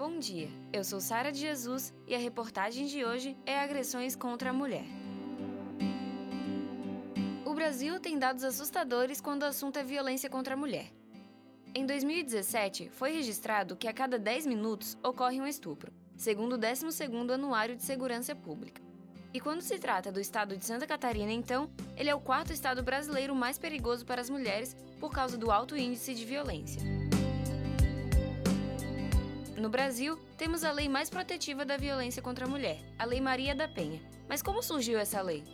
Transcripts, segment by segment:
Bom dia, eu sou Sara de Jesus e a reportagem de hoje é Agressões contra a Mulher. O Brasil tem dados assustadores quando o assunto é violência contra a mulher. Em 2017, foi registrado que a cada 10 minutos ocorre um estupro, segundo o 12º Anuário de Segurança Pública. E quando se trata do estado de Santa Catarina, então, ele é o quarto estado brasileiro mais perigoso para as mulheres por causa do alto índice de violência. No Brasil, temos a lei mais protetiva da violência contra a mulher, a Lei Maria da Penha. Mas como surgiu essa lei?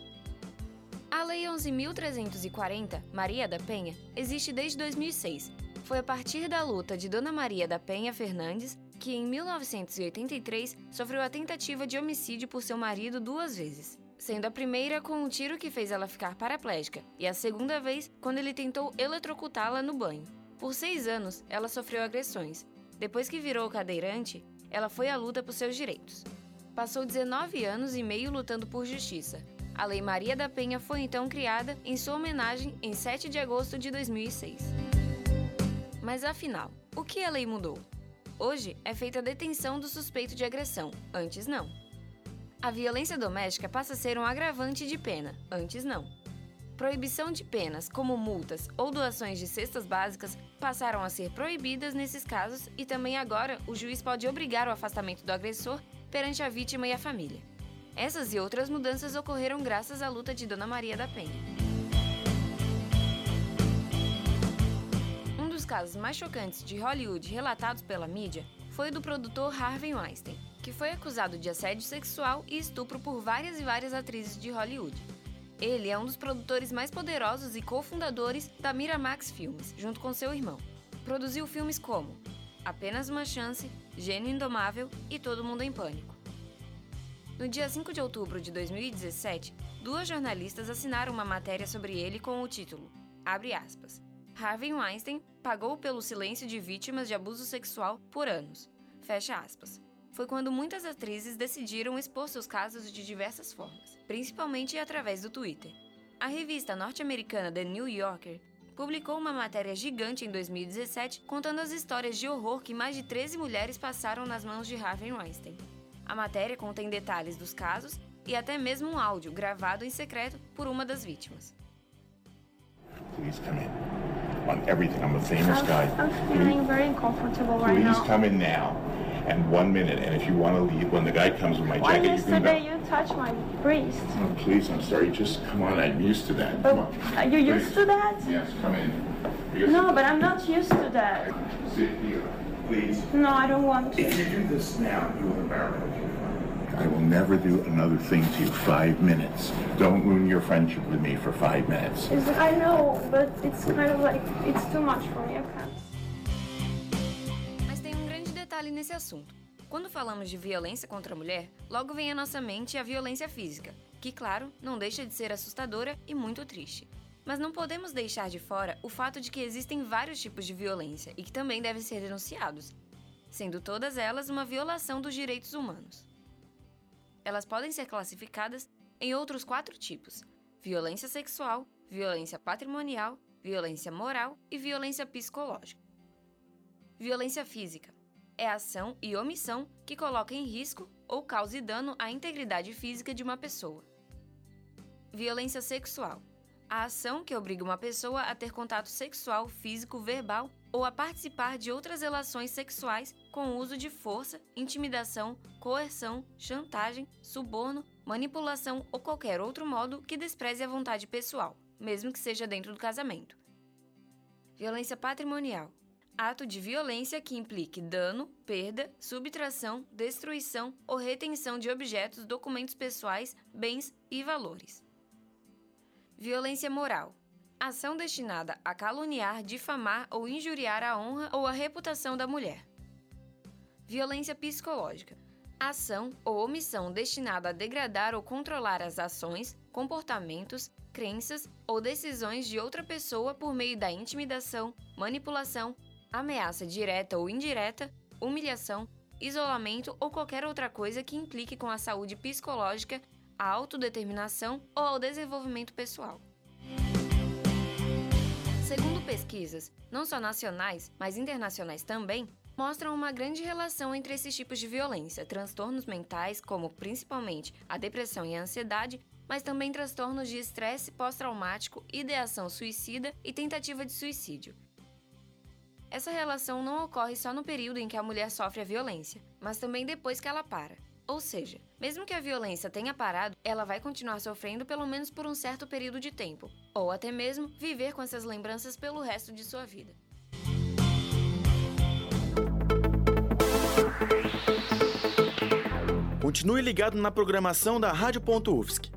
A Lei 11.340, Maria da Penha, existe desde 2006. Foi a partir da luta de Dona Maria da Penha Fernandes que, em 1983, sofreu a tentativa de homicídio por seu marido duas vezes. Sendo a primeira com um tiro que fez ela ficar paraplégica, e a segunda vez quando ele tentou eletrocutá-la no banho. Por seis anos, ela sofreu agressões, depois que virou cadeirante, ela foi à luta por seus direitos. Passou 19 anos e meio lutando por justiça. A Lei Maria da Penha foi então criada em sua homenagem em 7 de agosto de 2006. Mas afinal, o que a lei mudou? Hoje é feita a detenção do suspeito de agressão, antes não. A violência doméstica passa a ser um agravante de pena, antes não. Proibição de penas, como multas ou doações de cestas básicas, passaram a ser proibidas nesses casos e também agora o juiz pode obrigar o afastamento do agressor perante a vítima e a família. Essas e outras mudanças ocorreram graças à luta de Dona Maria da Penha. Um dos casos mais chocantes de Hollywood relatados pela mídia foi o do produtor Harvey Weinstein, que foi acusado de assédio sexual e estupro por várias e várias atrizes de Hollywood. Ele é um dos produtores mais poderosos e cofundadores da Miramax Filmes, junto com seu irmão. Produziu filmes como Apenas uma Chance, Gênio Indomável e Todo Mundo em Pânico. No dia 5 de outubro de 2017, duas jornalistas assinaram uma matéria sobre ele com o título Abre aspas. Harvey Weinstein pagou pelo silêncio de vítimas de abuso sexual por anos. Fecha aspas foi quando muitas atrizes decidiram expor seus casos de diversas formas, principalmente através do Twitter. A revista norte-americana The New Yorker publicou uma matéria gigante em 2017 contando as histórias de horror que mais de 13 mulheres passaram nas mãos de Harvey Weinstein. A matéria contém detalhes dos casos e até mesmo um áudio gravado em secreto por uma das vítimas. Please come in. On everything, I'm a famous guy. I'm feeling very uncomfortable right Please now. come in now. And one minute. And if you want to leave, when the guy comes with my Why jacket, you can yesterday go. you touched my breast? Oh, please, I'm sorry. Just come on. I'm used to that. Come But on. are you used to that? Yes, come in. Because- No, but I'm not used to that. Sit here, please. No, I don't want to. If you do this now, you will embarrass me. I will never do another thing to you. Five minutes. Don't ruin your friendship with me for five minutes. It's, I know, but it's kind of like it's too much for me. Detalhe nesse assunto. Quando falamos de violência contra a mulher, logo vem à nossa mente a violência física, que, claro, não deixa de ser assustadora e muito triste. Mas não podemos deixar de fora o fato de que existem vários tipos de violência e que também devem ser denunciados, sendo todas elas uma violação dos direitos humanos. Elas podem ser classificadas em outros quatro tipos: violência sexual, violência patrimonial, violência moral e violência psicológica. Violência física é ação e omissão que coloca em risco ou cause dano à integridade física de uma pessoa. Violência sexual a ação que obriga uma pessoa a ter contato sexual, físico, verbal ou a participar de outras relações sexuais com o uso de força, intimidação, coerção, chantagem, suborno, manipulação ou qualquer outro modo que despreze a vontade pessoal, mesmo que seja dentro do casamento. Violência patrimonial ato de violência que implique dano, perda, subtração, destruição ou retenção de objetos, documentos pessoais, bens e valores. Violência moral. Ação destinada a caluniar, difamar ou injuriar a honra ou a reputação da mulher. Violência psicológica. Ação ou omissão destinada a degradar ou controlar as ações, comportamentos, crenças ou decisões de outra pessoa por meio da intimidação, manipulação, ameaça direta ou indireta, humilhação, isolamento ou qualquer outra coisa que implique com a saúde psicológica, a autodeterminação ou ao desenvolvimento pessoal. Segundo pesquisas, não só nacionais, mas internacionais também, mostram uma grande relação entre esses tipos de violência, transtornos mentais, como principalmente a depressão e a ansiedade, mas também transtornos de estresse pós-traumático, ideação suicida e tentativa de suicídio. Essa relação não ocorre só no período em que a mulher sofre a violência, mas também depois que ela para. Ou seja, mesmo que a violência tenha parado, ela vai continuar sofrendo pelo menos por um certo período de tempo, ou até mesmo viver com essas lembranças pelo resto de sua vida. Continue ligado na programação da Rádio.UFSC.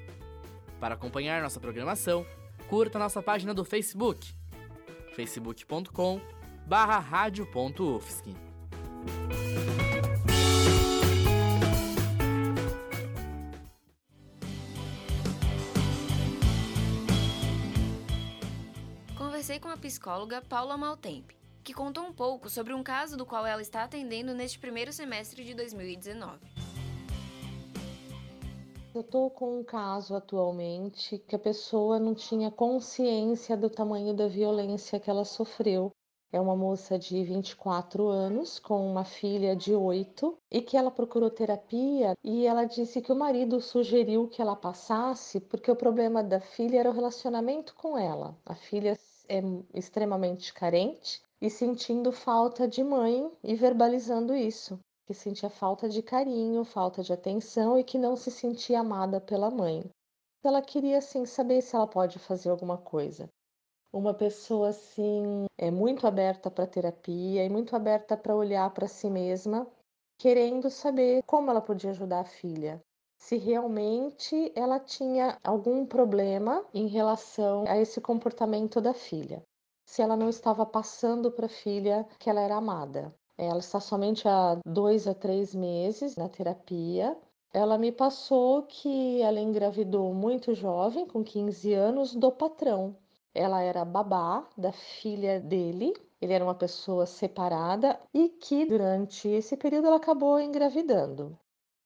para acompanhar nossa programação, curta nossa página do Facebook, facebook.com barra rádio.ufsc. Conversei com a psicóloga Paula Maltempe, que contou um pouco sobre um caso do qual ela está atendendo neste primeiro semestre de 2019. Eu estou com um caso atualmente que a pessoa não tinha consciência do tamanho da violência que ela sofreu. É uma moça de 24 anos com uma filha de 8 e que ela procurou terapia e ela disse que o marido sugeriu que ela passasse porque o problema da filha era o relacionamento com ela. A filha é extremamente carente e sentindo falta de mãe e verbalizando isso que sentia falta de carinho, falta de atenção e que não se sentia amada pela mãe. Ela queria assim saber se ela pode fazer alguma coisa. Uma pessoa assim é muito aberta para terapia e muito aberta para olhar para si mesma, querendo saber como ela podia ajudar a filha. Se realmente ela tinha algum problema em relação a esse comportamento da filha. Se ela não estava passando para a filha que ela era amada. Ela está somente há dois a três meses na terapia. Ela me passou que ela engravidou muito jovem, com 15 anos, do patrão. Ela era babá da filha dele. Ele era uma pessoa separada e que durante esse período ela acabou engravidando.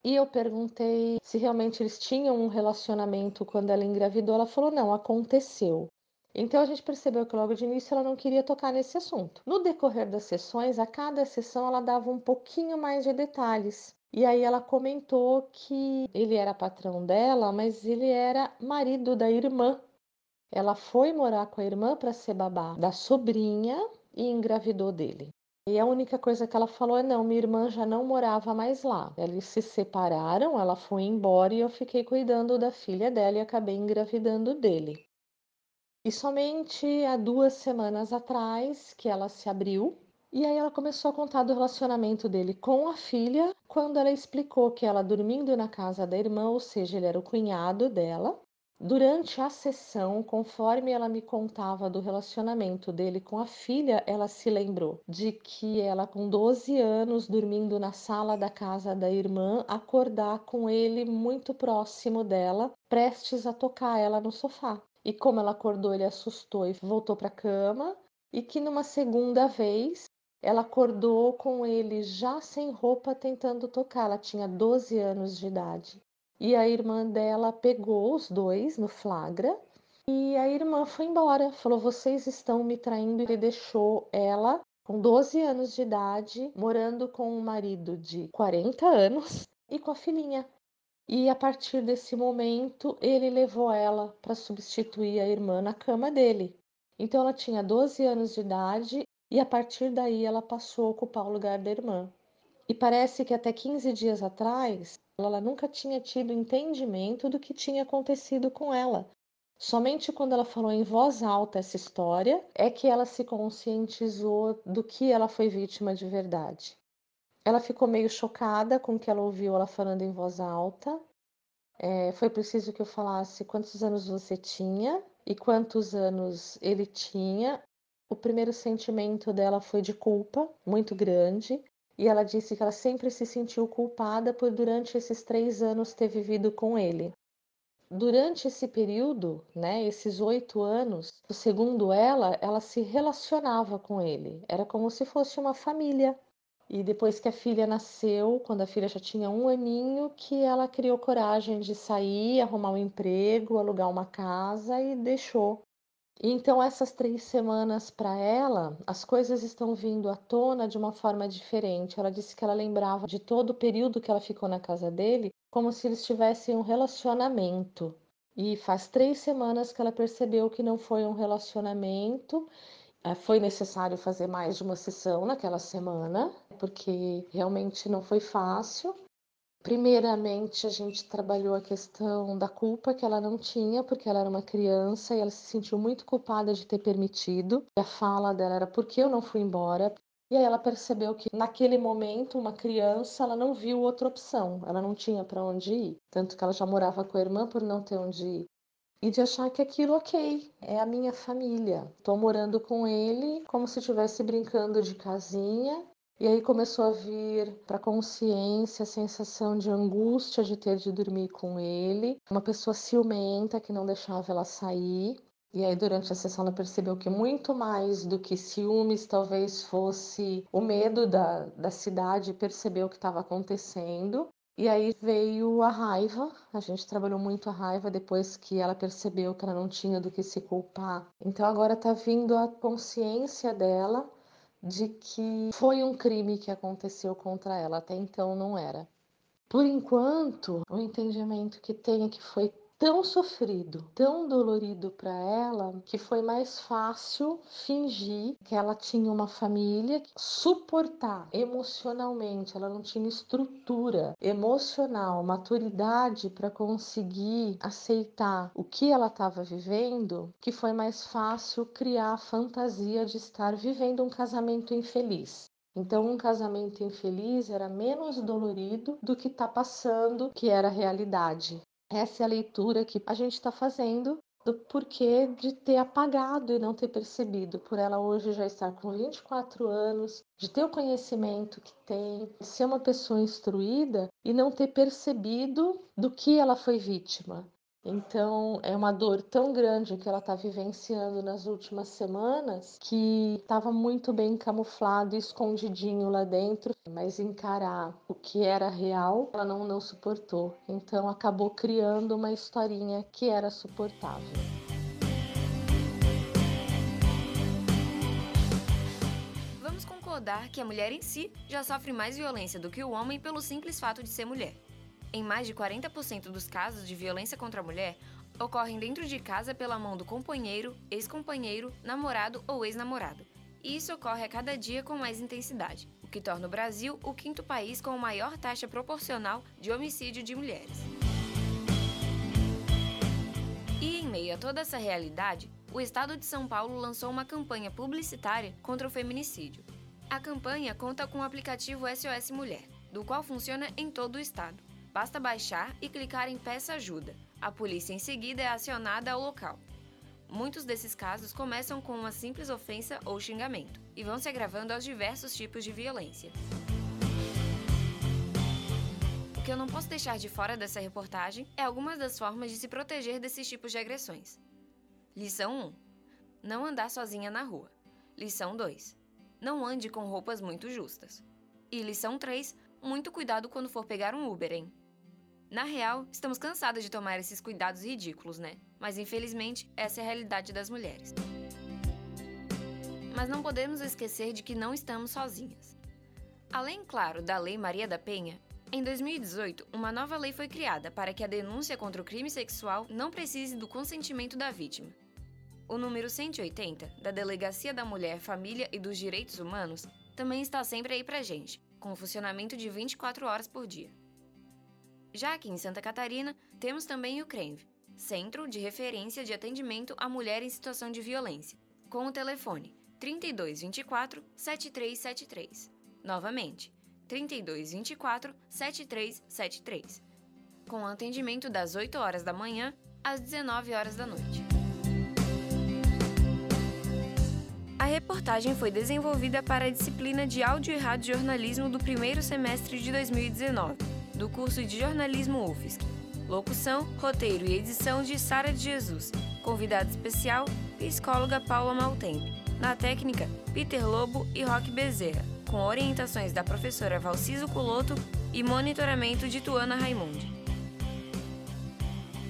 E eu perguntei se realmente eles tinham um relacionamento quando ela engravidou. Ela falou: não, aconteceu. Então a gente percebeu que logo de início ela não queria tocar nesse assunto. No decorrer das sessões, a cada sessão ela dava um pouquinho mais de detalhes. E aí ela comentou que ele era patrão dela, mas ele era marido da irmã. Ela foi morar com a irmã para ser babá da sobrinha e engravidou dele. E a única coisa que ela falou é: não, minha irmã já não morava mais lá. Eles se separaram, ela foi embora e eu fiquei cuidando da filha dela e acabei engravidando dele. E somente há duas semanas atrás que ela se abriu. E aí ela começou a contar do relacionamento dele com a filha, quando ela explicou que ela dormindo na casa da irmã, ou seja, ele era o cunhado dela. Durante a sessão, conforme ela me contava do relacionamento dele com a filha, ela se lembrou de que ela, com 12 anos, dormindo na sala da casa da irmã, acordar com ele muito próximo dela, prestes a tocar ela no sofá. E como ela acordou, ele assustou e voltou para a cama. E que numa segunda vez ela acordou com ele já sem roupa tentando tocar. Ela tinha 12 anos de idade. E a irmã dela pegou os dois no flagra. E a irmã foi embora, falou: Vocês estão me traindo. Ele deixou ela, com 12 anos de idade, morando com um marido de 40 anos e com a filhinha. E a partir desse momento, ele levou ela para substituir a irmã na cama dele. Então ela tinha 12 anos de idade e a partir daí ela passou a ocupar o lugar da irmã. E parece que até 15 dias atrás, ela nunca tinha tido entendimento do que tinha acontecido com ela. Somente quando ela falou em voz alta essa história é que ela se conscientizou do que ela foi vítima de verdade. Ela ficou meio chocada com o que ela ouviu ela falando em voz alta. É, foi preciso que eu falasse quantos anos você tinha e quantos anos ele tinha. O primeiro sentimento dela foi de culpa, muito grande, e ela disse que ela sempre se sentiu culpada por, durante esses três anos, ter vivido com ele. Durante esse período, né, esses oito anos, segundo ela, ela se relacionava com ele. Era como se fosse uma família. E depois que a filha nasceu, quando a filha já tinha um aninho, que ela criou coragem de sair, arrumar um emprego, alugar uma casa e deixou então, essas três semanas para ela, as coisas estão vindo à tona de uma forma diferente. Ela disse que ela lembrava de todo o período que ela ficou na casa dele como se eles tivessem um relacionamento. E faz três semanas que ela percebeu que não foi um relacionamento. Eh, foi necessário fazer mais de uma sessão naquela semana, porque realmente não foi fácil. Primeiramente, a gente trabalhou a questão da culpa que ela não tinha, porque ela era uma criança e ela se sentiu muito culpada de ter permitido. E a fala dela era: por que eu não fui embora? E aí ela percebeu que naquele momento, uma criança, ela não viu outra opção, ela não tinha para onde ir. Tanto que ela já morava com a irmã por não ter onde ir. E de achar que aquilo, ok, é a minha família. Estou morando com ele como se estivesse brincando de casinha e aí começou a vir para a consciência a sensação de angústia de ter de dormir com ele, uma pessoa ciumenta que não deixava ela sair. E aí, durante a sessão, ela percebeu que muito mais do que ciúmes, talvez fosse o medo da, da cidade perceber o que estava acontecendo. E aí veio a raiva, a gente trabalhou muito a raiva depois que ela percebeu que ela não tinha do que se culpar. Então agora está vindo a consciência dela de que foi um crime que aconteceu contra ela, até então não era. Por enquanto, o entendimento que tem é que foi tão sofrido, tão dolorido para ela, que foi mais fácil fingir que ela tinha uma família, suportar emocionalmente, ela não tinha estrutura emocional, maturidade para conseguir aceitar o que ela estava vivendo, que foi mais fácil criar a fantasia de estar vivendo um casamento infeliz. Então, um casamento infeliz era menos dolorido do que está passando, que era a realidade. Essa é a leitura que a gente está fazendo do porquê de ter apagado e não ter percebido, por ela hoje já estar com 24 anos, de ter o conhecimento que tem, de ser uma pessoa instruída e não ter percebido do que ela foi vítima. Então, é uma dor tão grande que ela está vivenciando nas últimas semanas que estava muito bem camuflado e escondidinho lá dentro, mas encarar o que era real, ela não, não suportou. Então, acabou criando uma historinha que era suportável. Vamos concordar que a mulher em si já sofre mais violência do que o homem pelo simples fato de ser mulher. Em mais de 40% dos casos de violência contra a mulher, ocorrem dentro de casa pela mão do companheiro, ex-companheiro, namorado ou ex-namorado. E isso ocorre a cada dia com mais intensidade, o que torna o Brasil o quinto país com a maior taxa proporcional de homicídio de mulheres. E em meio a toda essa realidade, o estado de São Paulo lançou uma campanha publicitária contra o feminicídio. A campanha conta com o aplicativo SOS Mulher, do qual funciona em todo o estado. Basta baixar e clicar em Peça Ajuda. A polícia em seguida é acionada ao local. Muitos desses casos começam com uma simples ofensa ou xingamento e vão se agravando aos diversos tipos de violência. O que eu não posso deixar de fora dessa reportagem é algumas das formas de se proteger desses tipos de agressões. Lição 1: Não andar sozinha na rua. Lição 2: Não ande com roupas muito justas. E lição 3: Muito cuidado quando for pegar um Uber, hein? Na real, estamos cansadas de tomar esses cuidados ridículos, né? Mas infelizmente, essa é a realidade das mulheres. Mas não podemos esquecer de que não estamos sozinhas. Além, claro, da Lei Maria da Penha, em 2018, uma nova lei foi criada para que a denúncia contra o crime sexual não precise do consentimento da vítima. O número 180, da Delegacia da Mulher, Família e dos Direitos Humanos, também está sempre aí pra gente, com funcionamento de 24 horas por dia. Já aqui em Santa Catarina, temos também o CRENV, Centro de Referência de Atendimento à Mulher em Situação de Violência, com o telefone 3224 7373. Novamente, 3224 7373. Com atendimento das 8 horas da manhã às 19 horas da noite. A reportagem foi desenvolvida para a disciplina de Áudio e Rádio Jornalismo do primeiro semestre de 2019, do curso de Jornalismo UFSC. Locução, roteiro e edição de Sara de Jesus. Convidado especial, psicóloga Paula Maltempe. Na técnica, Peter Lobo e Roque Bezerra, com orientações da professora Valciso Culoto e monitoramento de Tuana Raimundi.